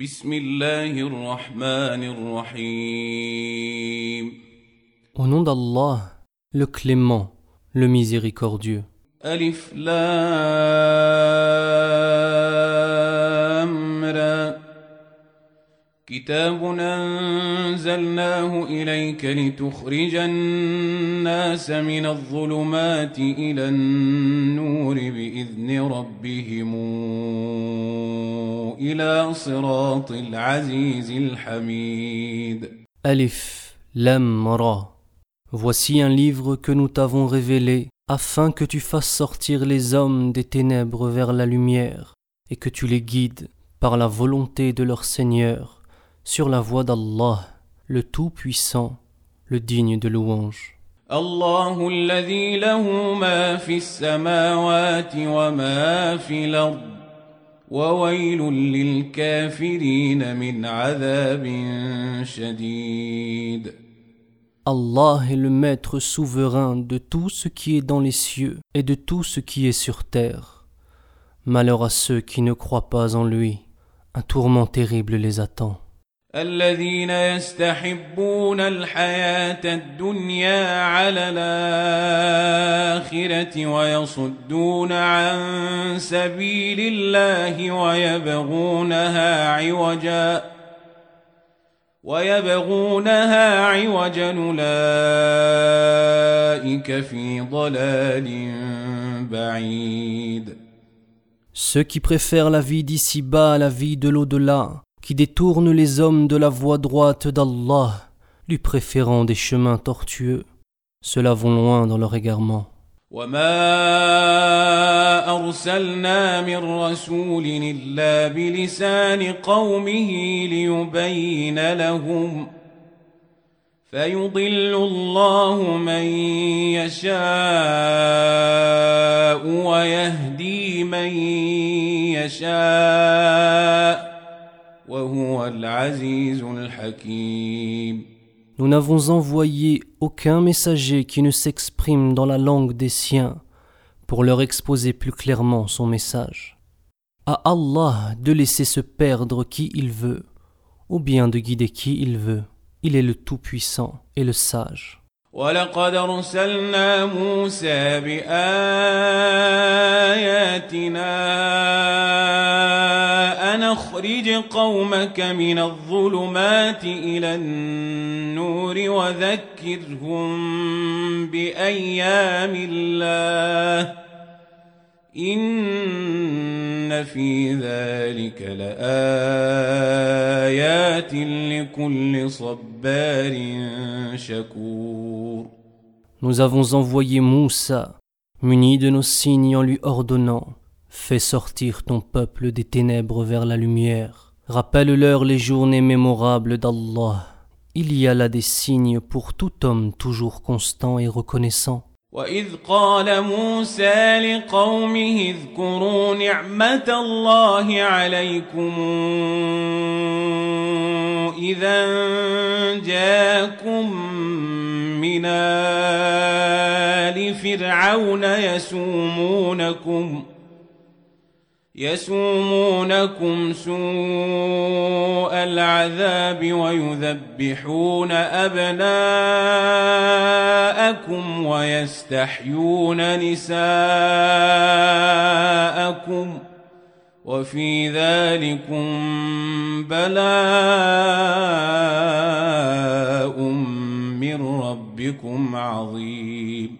بسم الله الرحمن الرحيم Au nom d'Allah, le clément, le miséricordieux. ألف لام كتاب أنزلناه إليك لتخرج الناس من الظلمات إلى النور بإذن ربهم إلى صراط العزيز الحميد Alif, Lam, Ra. Voici un livre que nous t'avons révélé afin que tu fasses sortir les hommes des ténèbres vers la lumière et que tu les guides par la volonté de leur Seigneur sur la voie d'Allah, le Tout-Puissant, le digne de louange. الله الذي له ما في السماوات وما في الأرض وويل للكافرين من عذاب شديد Allah est le maître souverain de tout ce qui est dans les cieux et de tout ce qui est sur terre. Malheur à ceux qui ne croient pas en lui. Un tourment terrible les attend. الذين يستحبون الحياة الدنيا على الآخرة ويصدون عن سبيل الله ويبغونها عوجا ويبغونها عوجا أولئك في ضلال بعيد. Ceux qui préfèrent la vie d'ici-bas à la vie de l'au-delà, qui détournent les hommes de la voie droite d'Allah, lui préférant des chemins tortueux, ceux-là vont loin dans leur égarement. وما أرسلنا من رسول إلا بلسان قومه ليبين لهم فيضل الله من يشاء ويهدي من يشاء وهو العزيز الحكيم nous n'avons envoyé aucun messager qui ne s'exprime dans la langue des siens pour leur exposer plus clairement son message. À Allah de laisser se perdre qui il veut, ou bien de guider qui il veut. Il est le Tout-Puissant et le Sage. ولقد ارسلنا موسى باياتنا ان اخرج قومك من الظلمات إلى النور وذكرهم بايام الله إن في ذلك لآيات لكل صبار شكور Nous avons envoyé Moussa, muni de nos signes en lui ordonnant Fais sortir ton peuple des ténèbres vers la lumière. Rappelle-leur les journées mémorables d'Allah. Il y a là des signes pour tout homme toujours constant et reconnaissant. وإذ قال موسى لقومه اذكروا نعمة الله عليكم إذا جاءكم من آل فرعون يسومونكم يسومونكم سوء العذاب ويذبحون أبناءكم ويستحيون نساءكم وفي ذلكم بلاء من ربكم عظيم.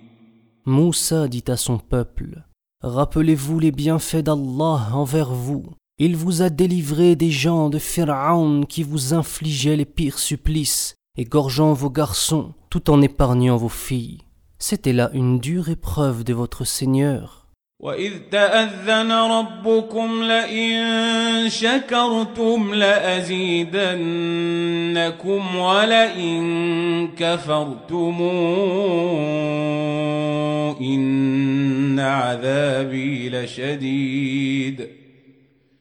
Moussa dit à son peuple Rappelez-vous les bienfaits d'Allah envers vous. Il vous a délivré des gens de Pharaon qui vous infligeaient les pires supplices, égorgeant vos garçons tout en épargnant vos filles. C'était là une dure épreuve de votre Seigneur. وإذ تأذن ربكم لئن شكرتم لأزيدنكم ولئن كفرتم إن عذابي لشديد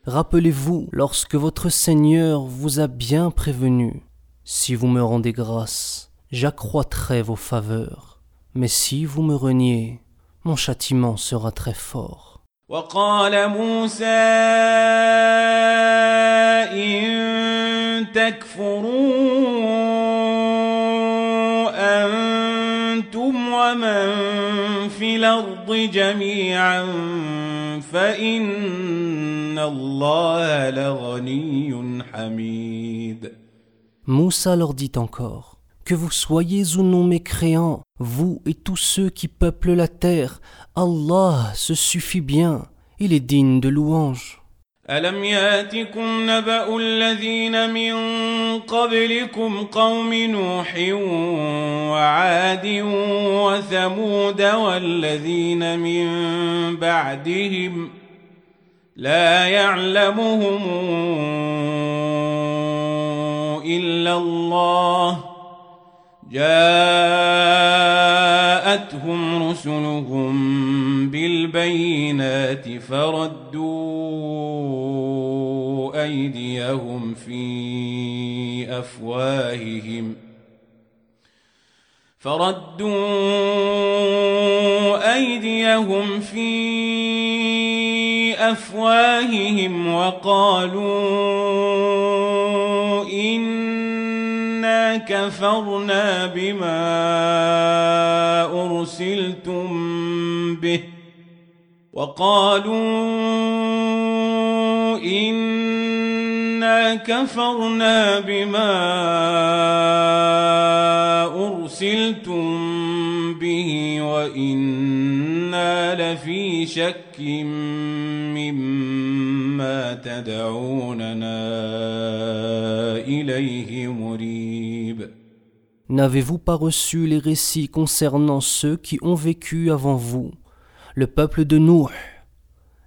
Rappelez-vous lorsque votre Seigneur vous a bien prévenu. Si vous me rendez grâce, j'accroîtrai vos faveurs. Mais si vous me reniez, mon châtiment sera très fort. وقال موسى إن تكفروا أنتم ومن في الأرض جميعا فإن الله لغني حميد Moussa leur dit encore Que vous soyez ou non mécréants, vous et tous ceux qui peuplent la terre, Allah se suffit bien, il est digne de louange. ألم ياتكم نبأ الذين من قبلكم قوم نوح وعاد وثمود والذين من بعدهم لا يعلمهم إلا الله جاءتهم رسلهم بالبينات فردوا أيديهم في أفواههم فردوا أيديهم في أفواههم وقالوا إنا كفرنا بما أرسلتم به وقالوا إنا كفرنا بما أرسلتم به وإنا لفي شك مما تدعوننا إليه مريب N'avez-vous pas reçu les récits concernant ceux qui ont vécu avant vous, le peuple de Nuh,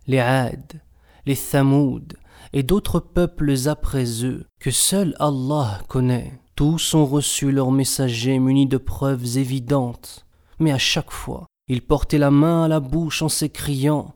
les Had, les Thamoud et d'autres peuples après eux que seul Allah connaît Tous ont reçu leurs messagers munis de preuves évidentes, mais à chaque fois, ils portaient la main à la bouche en s'écriant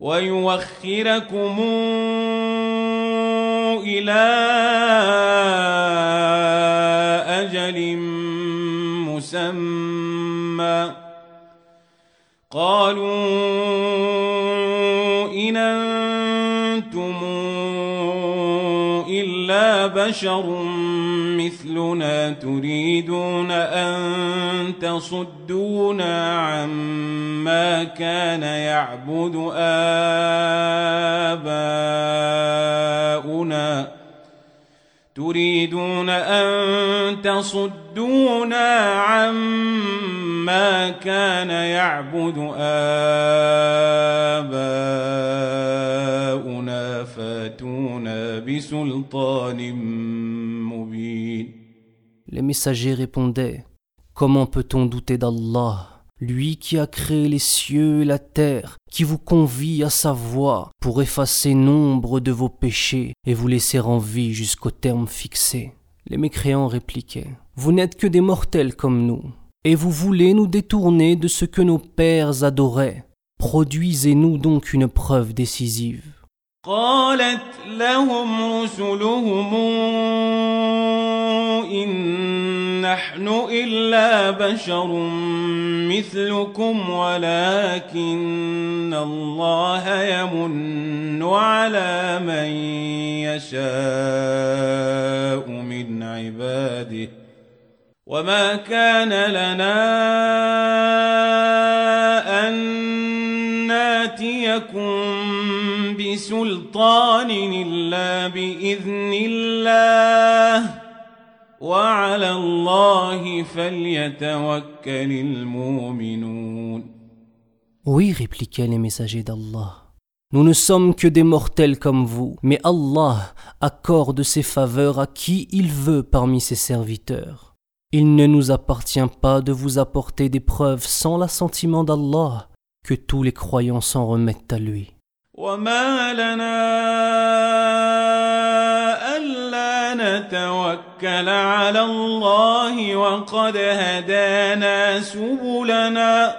ويوخركم إلى أجل مسمى. قالوا بشر مثلنا تريدون أن تصدونا عما كان يعبد آباؤنا. تريدون أن تصدونا عما كان يعبد آباؤنا. Les messagers répondaient Comment peut-on douter d'Allah, lui qui a créé les cieux et la terre, qui vous convie à sa voix pour effacer nombre de vos péchés et vous laisser en vie jusqu'au terme fixé Les mécréants répliquaient Vous n'êtes que des mortels comme nous, et vous voulez nous détourner de ce que nos pères adoraient. Produisez-nous donc une preuve décisive. قالت لهم رسلهم إن نحن إلا بشر مثلكم ولكن الله يمن على من يشاء من عباده وما كان لنا ناتيكم بسلطان إلا بإذن الله وعلى الله فليتوكل المؤمنون Oui, répliquaient les messagers d'Allah. Nous ne sommes que des mortels comme vous, mais Allah accorde ses faveurs à qui il veut parmi ses serviteurs. Il ne nous appartient pas de vous apporter des preuves sans l'assentiment d'Allah, que tous les croyants s'en remettent à lui. وما لنا ألا نتوكل على الله وقد هدانا سبلنا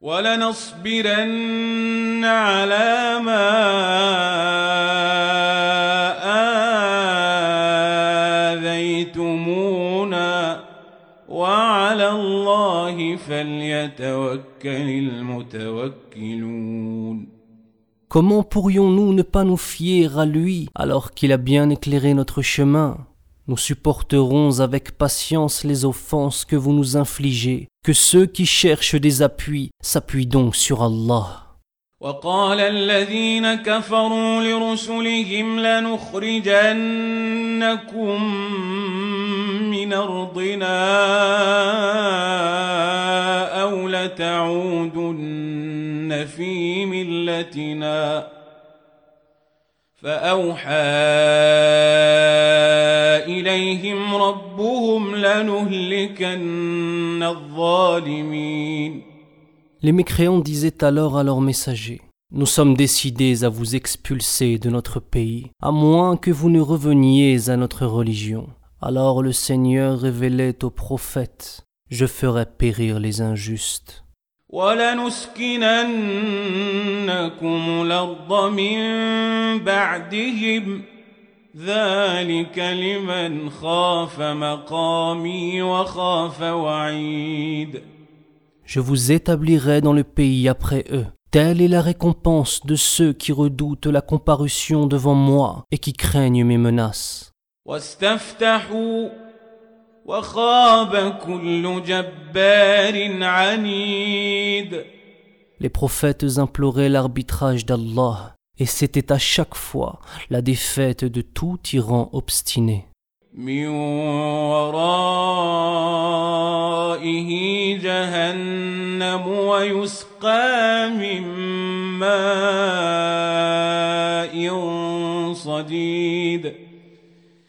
ولنصبرن على ما آذيتمونا وعلى الله فليتوكل Comment pourrions-nous ne pas nous fier à lui alors qu'il a bien éclairé notre chemin Nous supporterons avec patience les offenses que vous nous infligez. Que ceux qui cherchent des appuis s'appuient donc sur Allah. وقال الذين كفروا لرسلهم لنخرجنكم من أرضنا أو لتعودن في ملتنا فأوحى إليهم ربهم لنهلكن الظالمين Les mécréants disaient alors à leurs messagers Nous sommes décidés à vous expulser de notre pays, à moins que vous ne reveniez à notre religion. Alors le Seigneur révélait aux prophètes Je ferai périr les injustes. ولنسكننكم الأرض من بعدهم ذلك لمن خاف مقامي وخاف وعيد Je vous établirai dans le pays après eux. Telle est la récompense de ceux qui redoutent la comparution devant moi et qui craignent mes menaces. واستفتحوا Les prophètes imploraient l'arbitrage d'Allah, et c'était à chaque fois la défaite de tout tyran obstiné.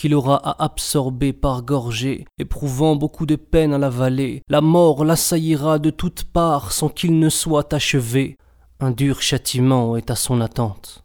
qu'il aura à absorber par gorgée, éprouvant beaucoup de peine à l'avaler. La mort l'assaillira de toutes parts sans qu'il ne soit achevé. Un dur châtiment est à son attente.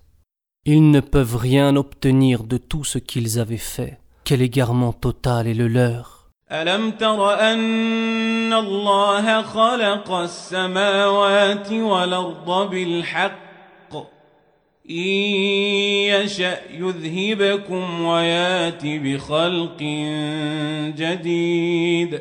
Ils ne peuvent rien obtenir de tout ce qu'ils avaient fait. Quel égarement total est le leur. ألم تر أن الله خلق السماوات والأرض بالحق إن يشأ يذهبكم ويات بخلق جديد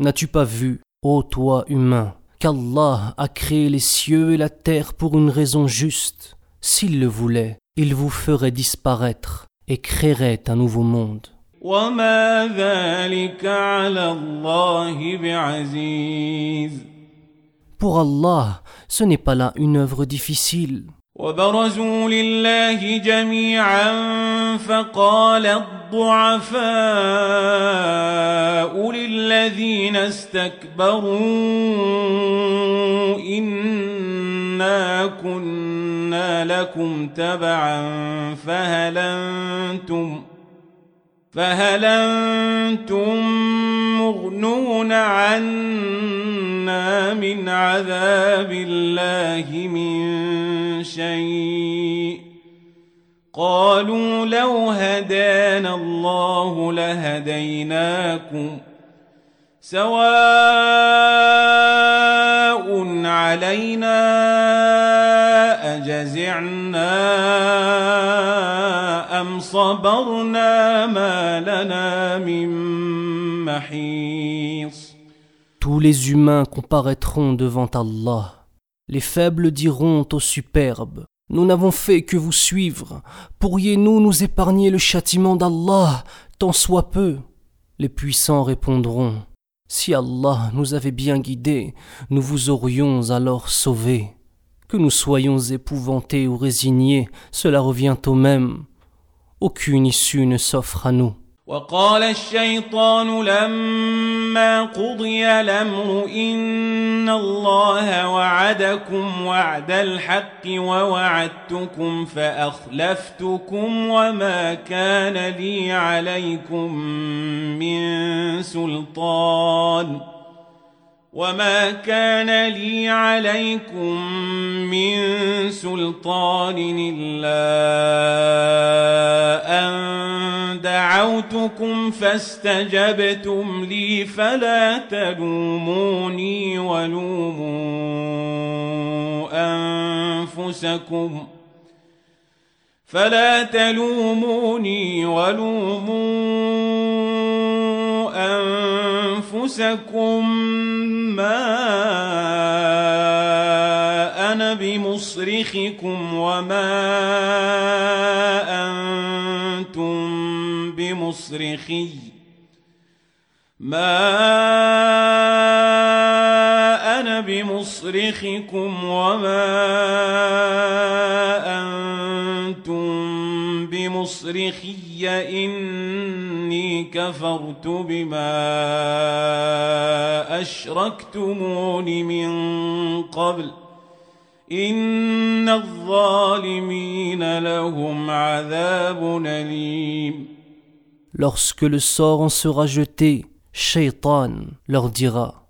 N'as-tu pas vu, ô toi humain, qu'Allah a créé les cieux et la terre pour une raison juste S'il le voulait, il vous ferait disparaître et créerait un nouveau monde. وما ذلك على الله بعزيز Pour Allah, ce n'est pas là une œuvre difficile. وبرزوا لله جميعا فقال الضعفاء للذين استكبروا إنا كنا لكم تبعا فهل أنتم فهل أنتم مغنون عنا من عذاب الله من شيء قالوا لو هدانا الله لهديناكم سواء علينا أجزعنا أم صبرنا ما لنا من محيص Tous les humains comparaîtront devant Allah. Les faibles diront aux superbes Nous n'avons fait que vous suivre. Pourriez-nous nous épargner le châtiment d'Allah, tant soit peu Les puissants répondront si Allah nous avait bien guidés, nous vous aurions alors sauvés. Que nous soyons épouvantés ou résignés, cela revient au même. Aucune issue ne s'offre à nous. وقال الشيطان لما قضي الأمر إن الله وعدكم وعد الحق ووعدتكم فأخلفتكم وما كان لي عليكم من سلطان وما كان لي عليكم من سلطان الا ان دعوتكم فاستجبتم لي فلا تلوموني ولوموا انفسكم فلا تلوموني ولوموا أنفسكم ما أنا بمصرخكم وما أنتم بمصرخي. ما أنا بمصرخكم وما أنتم بمصرخي. إن كفرت بما اشركتمون من قبل ان الظالمين لهم عذاب اليم Lorsque le sort en sera jeté, Shaitan leur dira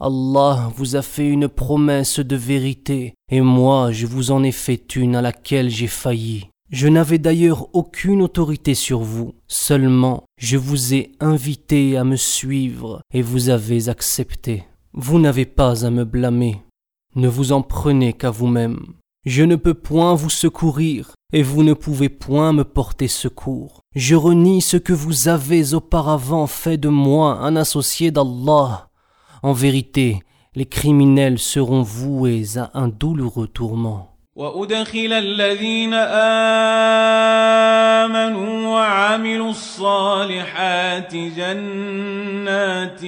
Allah vous a fait une promesse de vérité, et moi je vous en ai fait une à laquelle j'ai failli. Je n'avais d'ailleurs aucune autorité sur vous, seulement je vous ai invité à me suivre, et vous avez accepté. Vous n'avez pas à me blâmer. Ne vous en prenez qu'à vous-même. Je ne peux point vous secourir, et vous ne pouvez point me porter secours. Je renie ce que vous avez auparavant fait de moi un associé d'Allah. En vérité, les criminels seront voués à un douloureux tourment. وأدخل الذين آمنوا وعملوا الصالحات جنات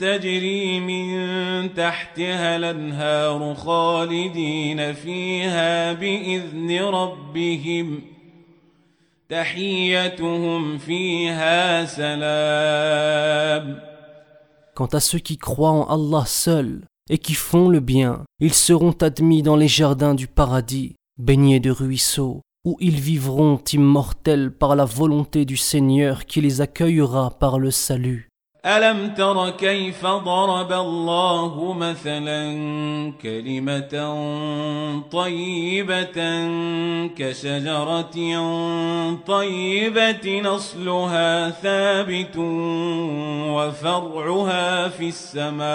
تجري من تحتها الأنهار خالدين فيها بإذن ربهم تحيتهم فيها سلام. Quant à ceux qui croient en Allah seul et qui font le bien, ils seront admis dans les jardins du paradis, baignés de ruisseaux, où ils vivront immortels par la volonté du Seigneur qui les accueillera par le salut. ألم تر كيف ضرب الله مثلا كلمة طيبة كشجرة طيبة أصلها ثابت وفرعها في السماء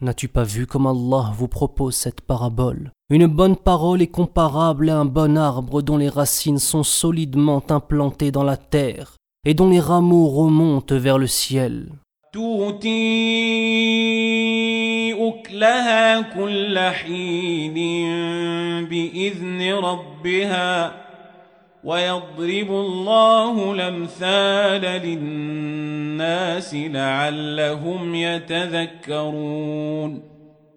N'as-tu pas vu comme Allah vous propose cette parabole Une bonne parole est comparable à un bon arbre dont les racines sont solidement implantées dans la terre et dont les rameaux remontent vers le ciel.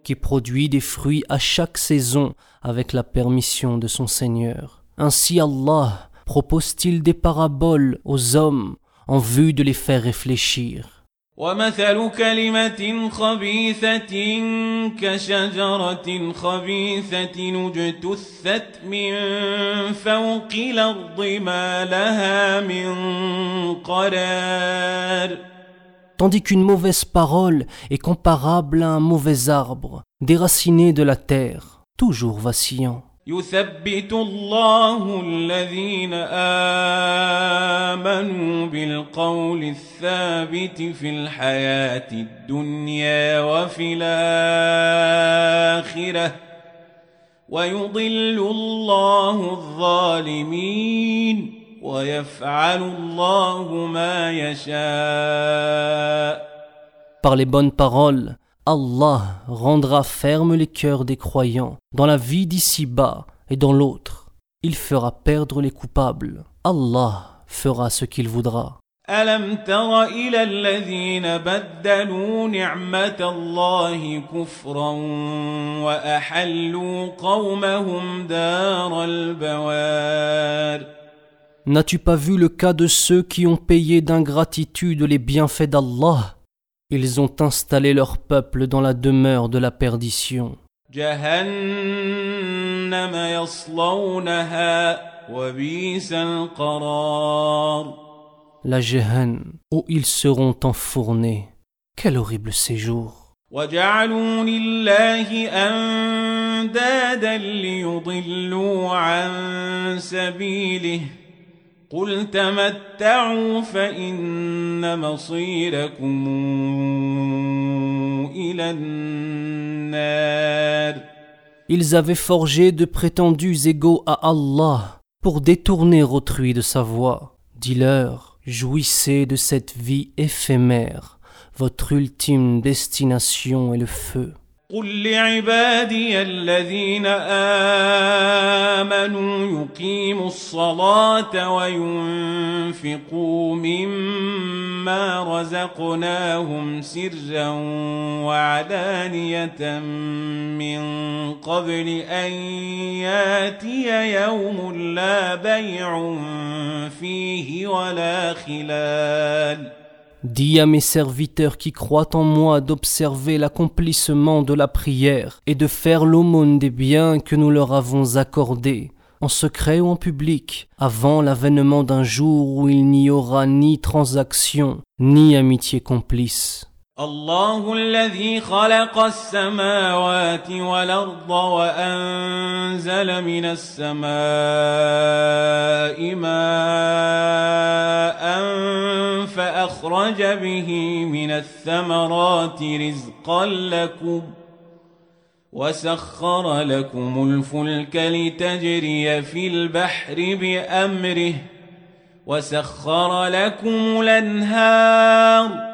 qui produit des fruits à chaque saison avec la permission de son Seigneur. Ainsi Allah propose-t-il des paraboles aux hommes en vue de les faire réfléchir. ومثل كلمة خبيثة كشجرة خبيثة اجتثت من فوق الأرض ما لها من قرار Tandis qu'une mauvaise parole est comparable à un mauvais arbre, déraciné de la terre, toujours vacillant. يثبت الله الذين آمنوا بالقول الثابت في الحياة الدنيا وفي الآخرة. ويضل الله الظالمين ويفعل الله ما يشاء. Par les bonnes paroles, Allah rendra ferme les cœurs des croyants dans la vie d'ici-bas et dans l'autre. Il fera perdre les coupables. Allah fera ce qu'il voudra. ألم تر إلى الذين بدلوا نعمة الله كفرا وأحلوا قومهم دار البوار N'as-tu pas vu le cas de ceux qui ont payé d'ingratitude les bienfaits d'Allah Ils ont installé leur peuple dans la demeure de la perdition. La Jehan, où ils seront enfournés. Quel horrible séjour. قل تمتعوا فإن مصيركم إلى النار Ils avaient forgé de prétendus égaux à Allah pour détourner autrui de sa voie. Dis-leur, jouissez de cette vie éphémère. Votre ultime destination est le feu. قل لعبادي الذين آمنوا يقيموا الصلاة وينفقوا مما رزقناهم سرا وعلانية من قبل أن ياتي يوم لا بيع فيه ولا خلال Dis à mes serviteurs qui croient en moi d'observer l'accomplissement de la prière et de faire l'aumône des biens que nous leur avons accordés, en secret ou en public, avant l'avènement d'un jour où il n'y aura ni transaction, ni amitié complice. الله الذي خلق السماوات والأرض وأنزل من السماء ماء فأخرج به من الثمرات رزقا لكم وسخر لكم الفلك لتجري في البحر بأمره وسخر لكم الأنهار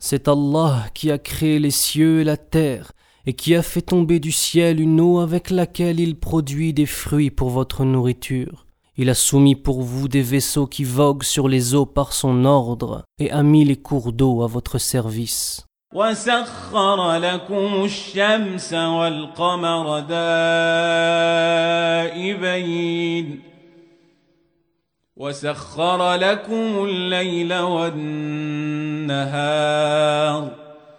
C'est Allah qui a créé les cieux et la terre, et qui a fait tomber du ciel une eau avec laquelle il produit des fruits pour votre nourriture. Il a soumis pour vous des vaisseaux qui voguent sur les eaux par son ordre, et a mis les cours d'eau à votre service. وسخر لكم الشمس والقمر دائبين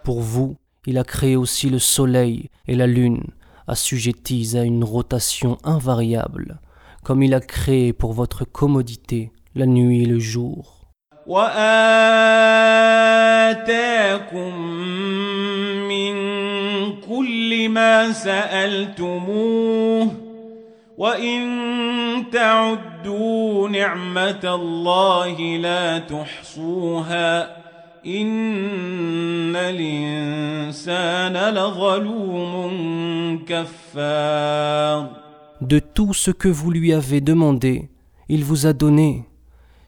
Pour vous, il a créé aussi le soleil et la lune, assujettis à une rotation invariable, comme il a créé pour votre commodité la nuit et le jour. وإن تعدوا نعمة الله لا تحصوها إن الإنسان لظلوم كفار De tout ce que vous lui avez demandé, il vous a donné.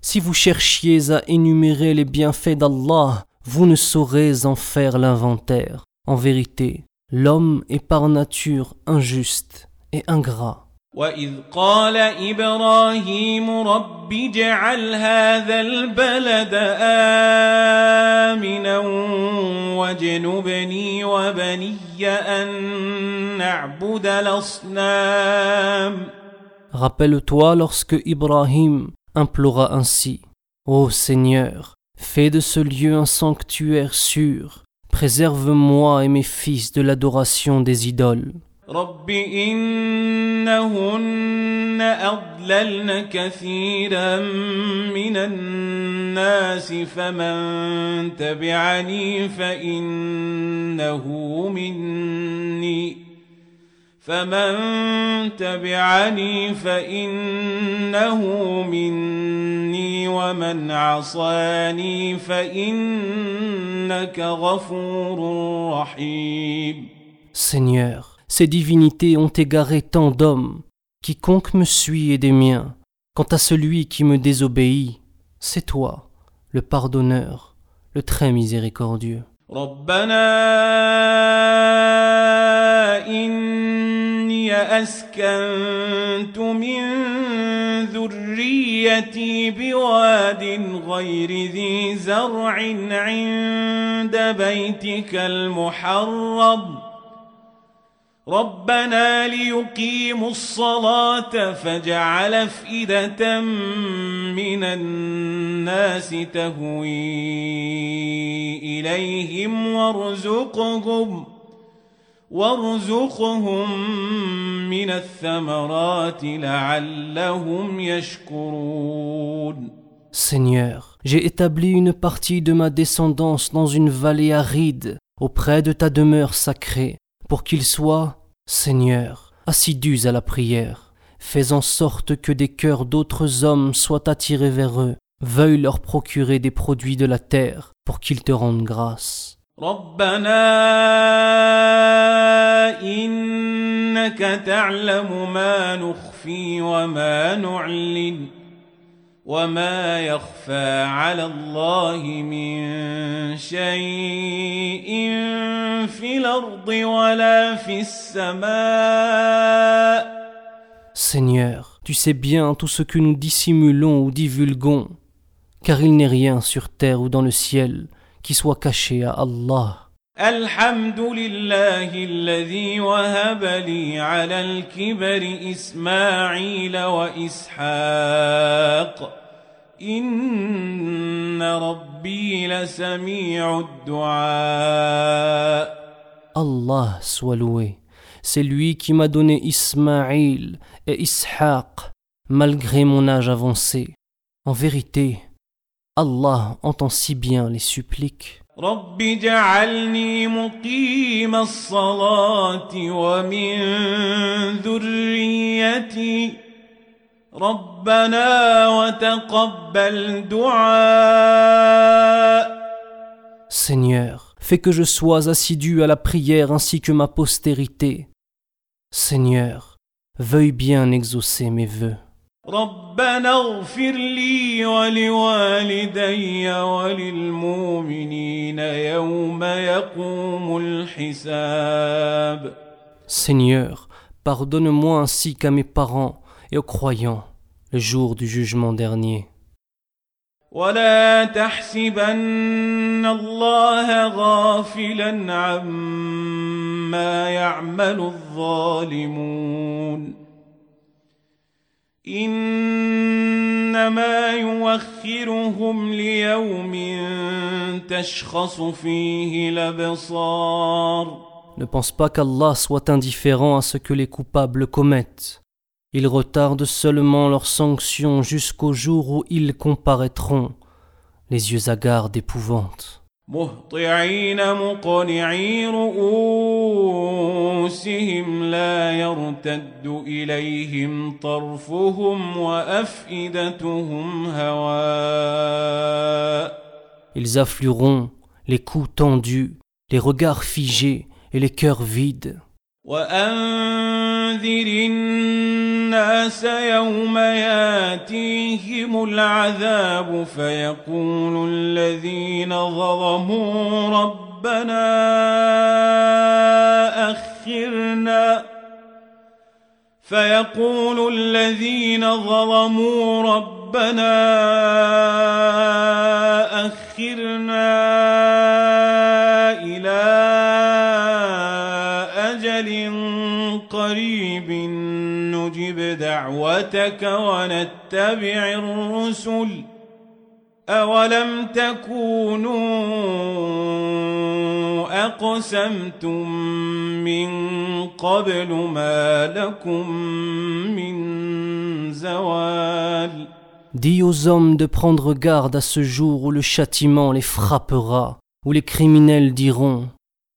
Si vous cherchiez à énumérer les bienfaits d'Allah, vous ne saurez en faire l'inventaire. En vérité, l'homme est par nature injuste et ingrat. وإذ قال إبراهيم رب اجعل هذا البلد آمنا واجنبني وبني أن نعبد الأصنام Rappelle-toi lorsque Ibrahim implora ainsi Ô Seigneur, fais de ce lieu un sanctuaire sûr, préserve-moi et mes fils de l'adoration des idoles. رب إنهن أضللن كثيرا من الناس فمن تبعني فإنه مني فمن تبعني فإنه مني ومن عصاني فإنك غفور رحيم Seigneur, Ces divinités ont égaré tant d'hommes. Quiconque me suit est des miens. Quant à celui qui me désobéit, c'est toi, le pardonneur, le très miséricordieux. أسكنت من ذريتي بواد غير ذي زرع عند بيتك المحرم ربنا ليقيموا الصلاة فاجعل أفئدة من الناس تهوي إليهم وارزقهم ۖ Seigneur, j'ai établi une partie de ma descendance dans une vallée aride, auprès de ta demeure sacrée, pour qu'ils soient, Seigneur, assidus à la prière. Fais en sorte que des cœurs d'autres hommes soient attirés vers eux, veuille leur procurer des produits de la terre, pour qu'ils te rendent grâce. ربنا إنك تعلم ما نخفي وما نعلن وما يخفى على الله من شيء في الأرض ولا في السماء Seigneur, tu sais bien tout ce que nous dissimulons ou divulguons, car il n'est rien sur terre ou dans le ciel qui soit caché à Allah. الحمد لله الذي وهب لي على الكبر إسماعيل وإسحاق إن ربي لسميع الدعاء Allah soit loué. C'est lui qui m'a donné Ismaïl et Ishaq malgré mon âge avancé. En vérité, Allah entend si bien les suppliques. Seigneur, fais que je sois assidu à la prière ainsi que ma postérité. Seigneur, veuille bien exaucer mes vœux. ربنا اغفر لي ولوالدي وللمؤمنين يوم يقوم الحساب Seigneur, pardonne-moi ainsi qu'à mes parents et aux croyants le jour du jugement dernier. ولا تحسبن الله غافلا عما يعمل الظالمون Ne pense pas qu'Allah soit indifférent à ce que les coupables commettent. Il retarde seulement leurs sanctions jusqu'au jour où ils comparaîtront, les yeux hagards d'épouvante. مهطعين مقنعي رؤوسهم لا يرتد إليهم طرفهم وأفئدتهم هواء Ils afflueront, les coups tendus, les regards figés et les cœurs vides. وأنذر الناس يوم ياتيهم العذاب فيقول الذين ظلموا ربنا أخرنا. فيقول الذين ظلموا ربنا أخرنا. دعوتك ونتبع الرسل أولم تكونوا أقسمتم من قبل ما لكم من زوال Dis aux hommes de prendre garde à ce jour où le châtiment les frappera, où les criminels diront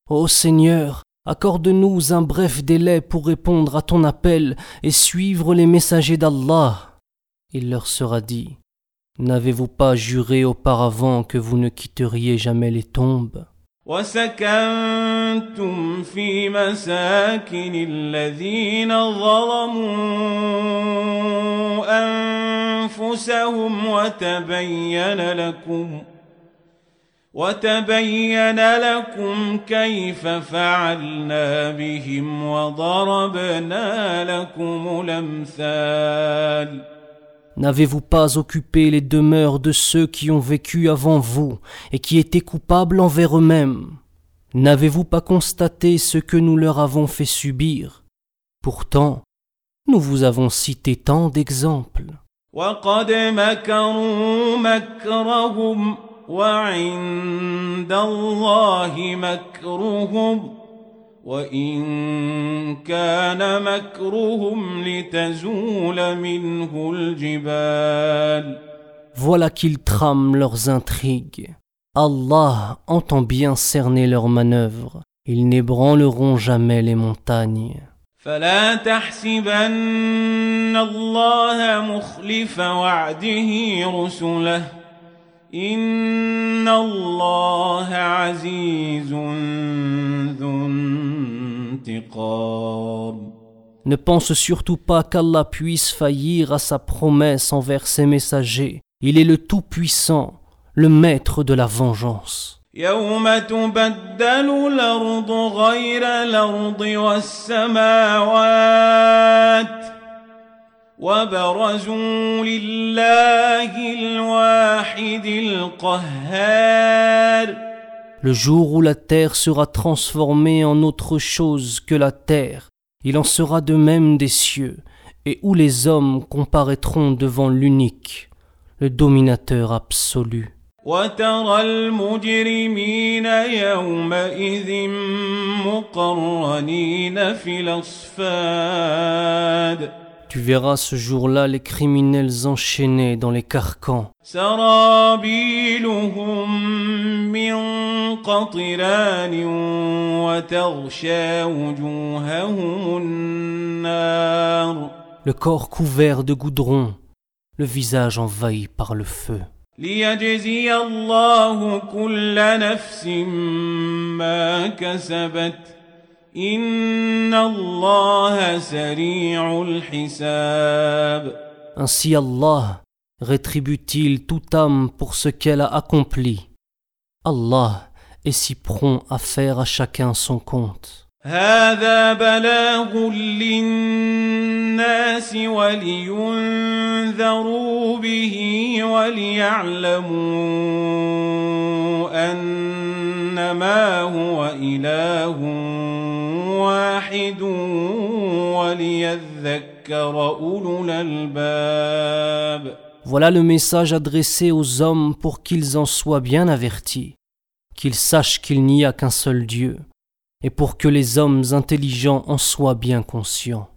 Ô Seigneur, Accorde-nous un bref délai pour répondre à ton appel et suivre les messagers d'Allah. Il leur sera dit N'avez-vous pas juré auparavant que vous ne quitteriez jamais les tombes وسكنتم في مساكن الذين ظلموا أنفسهم وتبين لكم وتبين لكم كيف فعلنا بهم وضربنا لكم الأمثال N'avez-vous pas occupé les demeures de ceux qui ont vécu avant vous et qui étaient coupables envers eux-mêmes N'avez-vous pas constaté ce que nous leur avons fait subir Pourtant, nous vous avons cité tant d'exemples. Voilà qu'ils trament leurs intrigues. Allah entend bien cerner leurs manœuvres. Ils n'ébranleront jamais les montagnes. Ne pense surtout pas qu'Allah puisse faillir à sa promesse envers ses messagers. Il est le Tout-Puissant, le Maître de la vengeance. Le jour où la terre sera transformée en autre chose que la terre, il en sera de même des cieux, et où les hommes comparaîtront devant l'unique, le dominateur absolu. Tu verras ce jour-là les criminels enchaînés dans les carcans. Le corps couvert de goudron, le visage envahi par le feu. Ainsi Allah rétribue-t-il toute âme pour ce qu'elle a accompli. Allah est si prompt à faire à chacun son compte. Voilà le message adressé aux hommes pour qu'ils en soient bien avertis, qu'ils sachent qu'il n'y a qu'un seul Dieu, et pour que les hommes intelligents en soient bien conscients.